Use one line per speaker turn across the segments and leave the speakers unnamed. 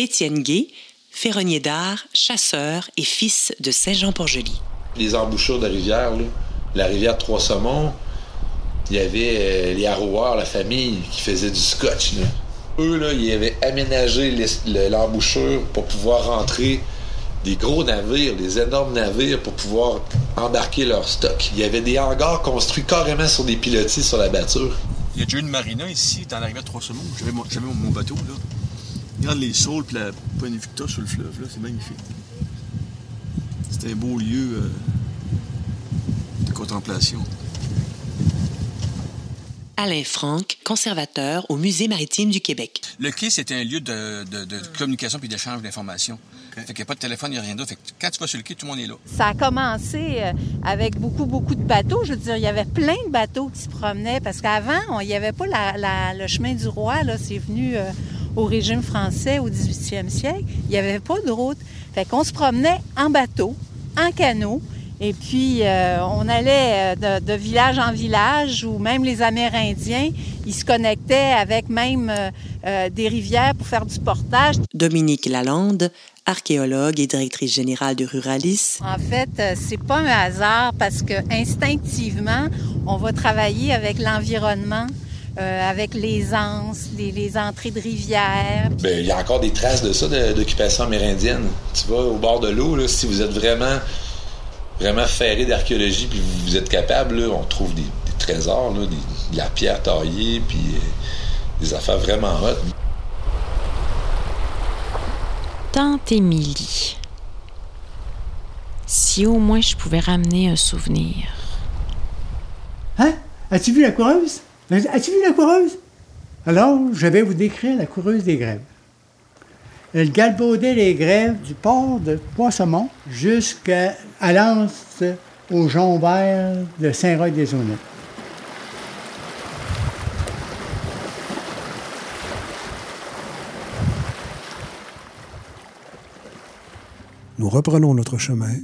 Étienne Gay, ferronnier d'art, chasseur et fils de Saint-Jean-Port-Joli.
Les embouchures de rivière, là, la rivière Trois-Saumons, il y avait euh, les arroilleurs, la famille, qui faisait du scotch. Là. Eux, là, ils avaient aménagé l'embouchure pour pouvoir rentrer des gros navires, des énormes navires pour pouvoir embarquer leur stock. Il y avait des hangars construits carrément sur des pilotis sur la batture.
Il y a déjà une marina ici, dans la rivière Trois-Saumons. J'avais mon, mon, bateau, là. Regarde les saules et la Pointe Victor sur le fleuve, là. C'est magnifique. C'est un beau lieu euh, de contemplation.
Alain Franck, conservateur au Musée maritime du Québec.
Le quai, c'est un lieu de, communication puis d'échange d'informations. Fait qu'il n'y a pas de téléphone, il n'y a rien d'autre. Fait que quand tu vas sur le quai, tout le monde est là.
Ça a commencé euh, avec beaucoup, beaucoup de bateaux. Je veux dire, il y avait plein de bateaux qui se promenaient parce qu'avant, il n'y avait pas le chemin du roi. Là, c'est venu euh, au régime français au 18e siècle. Il n'y avait pas de route. Fait qu'on se promenait en bateau, en canot. Et puis, euh, on allait euh, de, village en village où même les Amérindiens, ils se connectaient avec même euh, des rivières pour faire du portage.
Dominique Lalande, archéologue et directrice générale de Ruralis.
En fait, c'est pas un hasard parce que instinctivement, on va travailler avec l'environnement. Avec les anses, les, entrées de rivières.
Bien, il y a encore des traces de ça, d'occupation amérindienne. Tu vas au bord de l'eau, si vous êtes vraiment vraiment ferré d'archéologie, puis vous êtes capable, on trouve des, trésors, de la pierre taillée, puis euh, des affaires vraiment hot.
Tante Émilie. Si au moins je pouvais ramener un souvenir.
Hein? As-tu vu la coureuse? As-tu vu la coureuse? Alors, je vais vous décrire la coureuse des grèves. Elle galbaudait les grèves du port de Poissemont jusqu'à l'anse au Jean Vert de Saint-Roch-des-Honnêtes.
Nous reprenons notre chemin.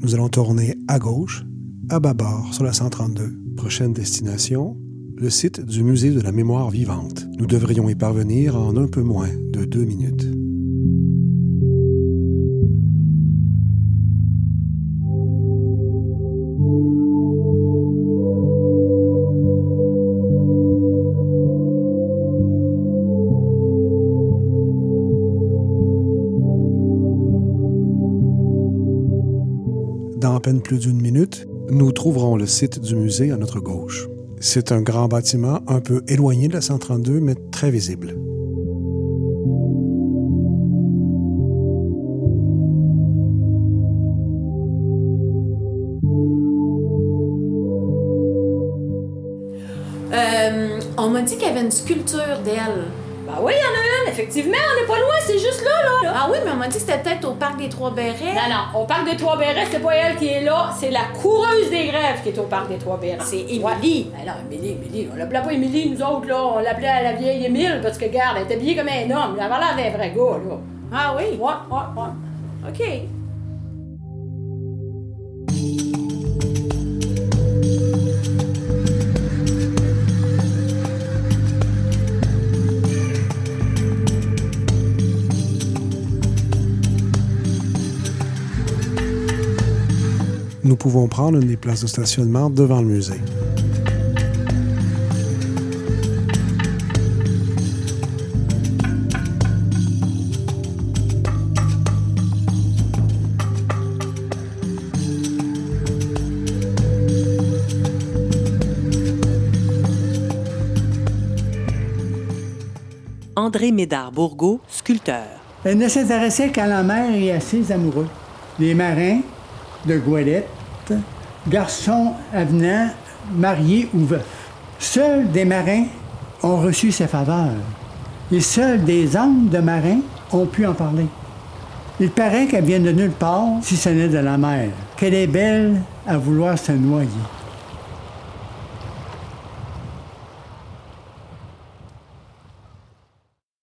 Nous allons tourner à gauche, à bâbord sur la 132. Prochaine destination, le site du musée de la mémoire vivante. Nous devrions y parvenir en un peu moins de deux minutes. Dans à peine plus d'une minute, nous trouverons le site du musée à notre gauche. C'est un grand bâtiment un peu éloigné de la 132, mais très visible.
Euh, on m'a dit qu'il y avait une sculpture d'elle.
Ben oui, il y en a une, effectivement, on n'est pas loin,
Ah oui, mais on m'a dit que c'était peut-être au parc des Trois-Bérets.
Non, non, au parc des Trois-Bérets, c'est pas elle qui est là, c'est la coureuse des grèves qui est au parc des Trois-Bérets.
C'est Émilie.
Ben non, Émilie, Émilie, on l'appelait pas Émilie, nous autres, là, on l'appelait la vieille Émile, parce que, regarde, elle était habillée comme un homme, elle avait l'air d'un vrai gars, là.
Ah oui?
Ouais, ouais, ouais.
OK.
Nous pouvons prendre une des places de stationnement devant le musée.
André Médard-Bourgault, sculpteur.
Elle ne s'intéressait qu'à la mer et à ses amoureux. Les marins de Gouelette, garçon avenant, marié ou veuf. Seuls des marins ont reçu ses faveurs et seuls des hommes de marins ont pu en parler. Il paraît qu'elle vient de nulle part si ce n'est de la mer, qu'elle est belle à vouloir se noyer.